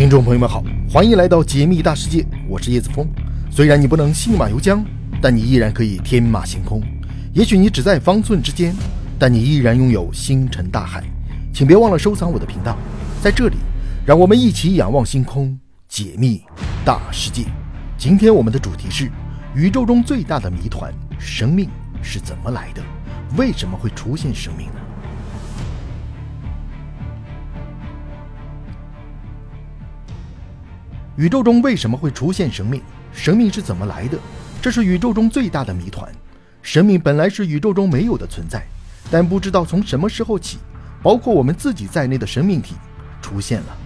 听众朋友们好，欢迎来到解密大世界，我是叶子峰。虽然你不能信马由缰，但你依然可以天马行空。也许你只在方寸之间，但你依然拥有星辰大海。请别忘了收藏我的频道，在这里，让我们一起仰望星空，解密大世界。今天我们的主题是宇宙中最大的谜团：生命是怎么来的？为什么会出现生命？宇宙中为什么会出现生命？生命是怎么来的？这是宇宙中最大的谜团。生命本来是宇宙中没有的存在，但不知道从什么时候起，包括我们自己在内的生命体出现了。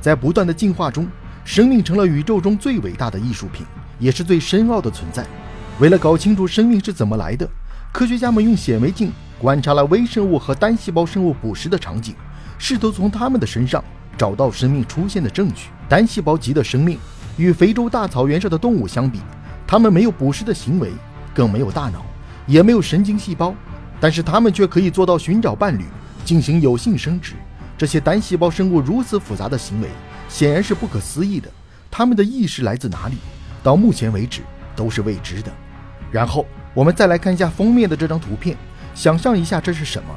在不断的进化中，生命成了宇宙中最伟大的艺术品，也是最深奥的存在。为了搞清楚生命是怎么来的，科学家们用显微镜观察了微生物和单细胞生物捕食的场景，试图从它们的身上找到生命出现的证据。单细胞级的生命与非洲大草原上的动物相比，它们没有捕食的行为，更没有大脑，也没有神经细胞，但是它们却可以做到寻找伴侣，进行有性生殖。这些单细胞生物如此复杂的行为，显然是不可思议的。它们的意识来自哪里？到目前为止都是未知的。然后我们再来看一下封面的这张图片，想象一下这是什么？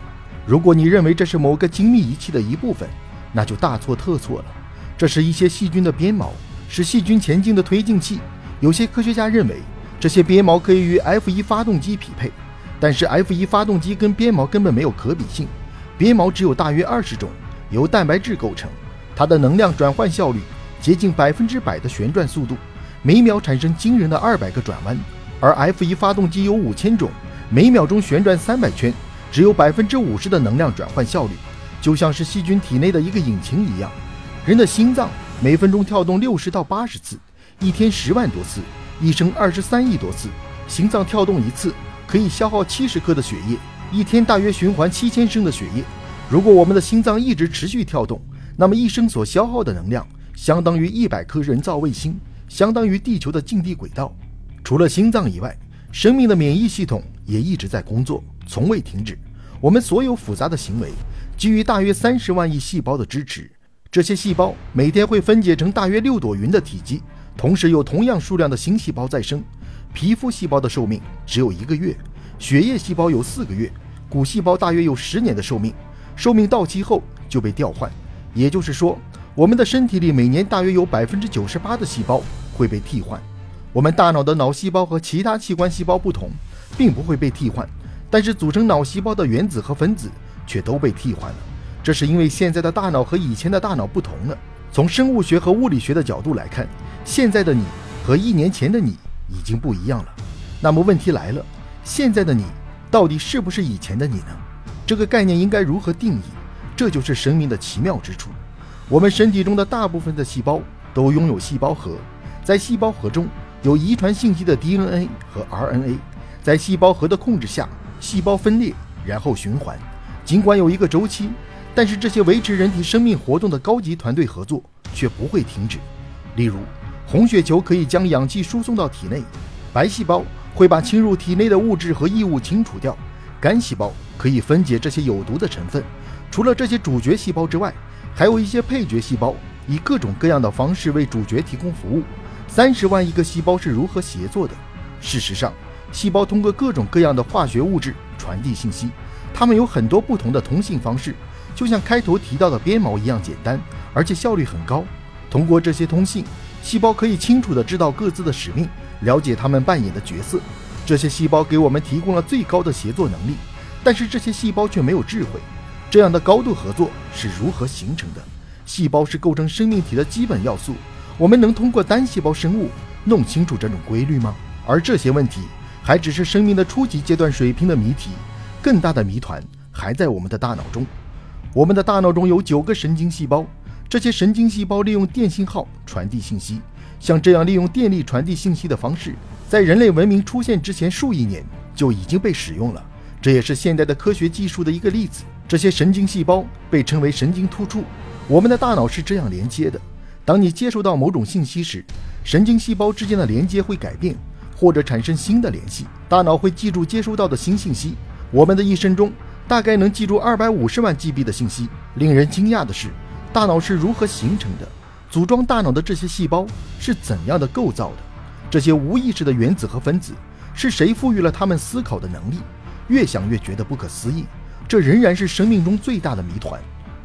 如果你认为这是某个精密仪器的一部分，那就大错特错了。这是一些细菌的鞭毛，是细菌前进的推进器。有些科学家认为，这些鞭毛可以与 F1 发动机匹配，但是 F1 发动机跟鞭毛根本没有可比性。鞭毛只有大约二十种，由蛋白质构成，它的能量转换效率接近百分之百的旋转速度，每秒产生惊人的二百个转弯。而 F1 发动机有五千种，每秒钟旋转三百圈，只有百分之五十的能量转换效率，就像是细菌体内的一个引擎一样。人的心脏每分钟跳动六十到八十次，一天十万多次，一生二十三亿多次。心脏跳动一次可以消耗七十克的血液，一天大约循环七千升的血液。如果我们的心脏一直持续跳动，那么一生所消耗的能量相当于一百颗人造卫星，相当于地球的近地轨道。除了心脏以外，生命的免疫系统也一直在工作，从未停止。我们所有复杂的行为基于大约三十万亿细胞的支持。这些细胞每天会分解成大约六朵云的体积，同时有同样数量的新细胞再生。皮肤细胞的寿命只有一个月，血液细胞有四个月，骨细胞大约有十年的寿命，寿命到期后就被调换。也就是说，我们的身体里每年大约有百分之九十八的细胞会被替换。我们大脑的脑细胞和其他器官细胞不同，并不会被替换，但是组成脑细胞的原子和分子却都被替换了。这是因为现在的大脑和以前的大脑不同了。从生物学和物理学的角度来看，现在的你和一年前的你已经不一样了。那么问题来了，现在的你到底是不是以前的你呢？这个概念应该如何定义？这就是生命的奇妙之处。我们身体中的大部分的细胞都拥有细胞核，在细胞核中有遗传信息的 DNA 和 RNA，在细胞核的控制下，细胞分裂然后循环，尽管有一个周期。但是这些维持人体生命活动的高级团队合作却不会停止。例如，红血球可以将氧气输送到体内，白细胞会把侵入体内的物质和异物清除掉，肝细胞可以分解这些有毒的成分。除了这些主角细胞之外，还有一些配角细胞以各种各样的方式为主角提供服务。三十万亿个细胞是如何协作的？事实上，细胞通过各种各样的化学物质传递信息，它们有很多不同的通信方式。就像开头提到的鞭毛一样简单，而且效率很高。通过这些通信，细胞可以清楚地知道各自的使命，了解他们扮演的角色。这些细胞给我们提供了最高的协作能力，但是这些细胞却没有智慧。这样的高度合作是如何形成的？细胞是构成生命体的基本要素。我们能通过单细胞生物弄清楚这种规律吗？而这些问题还只是生命的初级阶段水平的谜题，更大的谜团还在我们的大脑中。我们的大脑中有九个神经细胞，这些神经细胞利用电信号传递信息。像这样利用电力传递信息的方式，在人类文明出现之前数亿年就已经被使用了。这也是现代的科学技术的一个例子。这些神经细胞被称为神经突触。我们的大脑是这样连接的：当你接收到某种信息时，神经细胞之间的连接会改变，或者产生新的联系。大脑会记住接收到的新信息。我们的一生中。大概能记住二百五十万 GB 的信息。令人惊讶的是，大脑是如何形成的？组装大脑的这些细胞是怎样的构造的？这些无意识的原子和分子是谁赋予了他们思考的能力？越想越觉得不可思议，这仍然是生命中最大的谜团。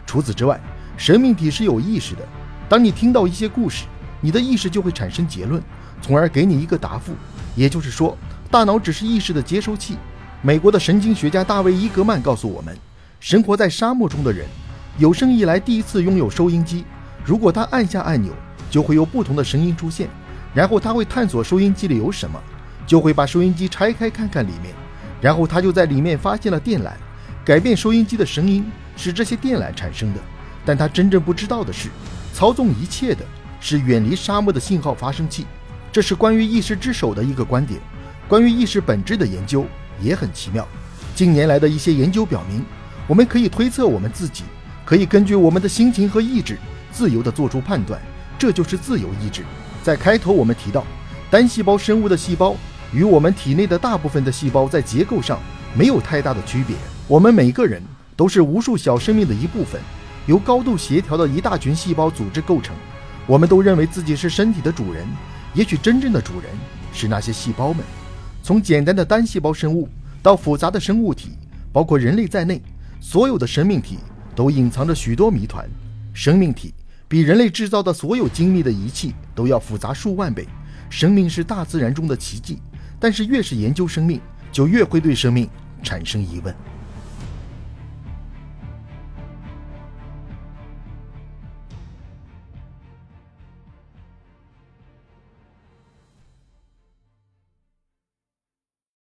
除此之外，生命体是有意识的。当你听到一些故事，你的意识就会产生结论，从而给你一个答复。也就是说，大脑只是意识的接收器。美国的神经学家大卫·伊格曼告诉我们，生活在沙漠中的人，有生以来第一次拥有收音机。如果他按下按钮，就会有不同的声音出现。然后他会探索收音机里有什么，就会把收音机拆开看看里面。然后他就在里面发现了电缆，改变收音机的声音是这些电缆产生的。但他真正不知道的是，操纵一切的是远离沙漠的信号发生器。这是关于意识之手的一个观点。关于意识本质的研究也很奇妙。近年来的一些研究表明，我们可以推测我们自己，可以根据我们的心情和意志。自由地做出判断，这就是自由意志。在开头我们提到，单细胞生物的细胞与我们体内的大部分的细胞在结构上没有太大的区别。我们每个人都是无数小生命的一部分，由高度协调的一大群细胞组织构成。我们都认为自己是身体的主人，也许真正的主人是那些细胞们。从简单的单细胞生物到复杂的生物体，包括人类在内，所有的生命体都隐藏着许多谜团。生命体比人类制造的所有精密的仪器都要复杂数万倍。生命是大自然中的奇迹，但是越是研究生命，就越会对生命产生疑问。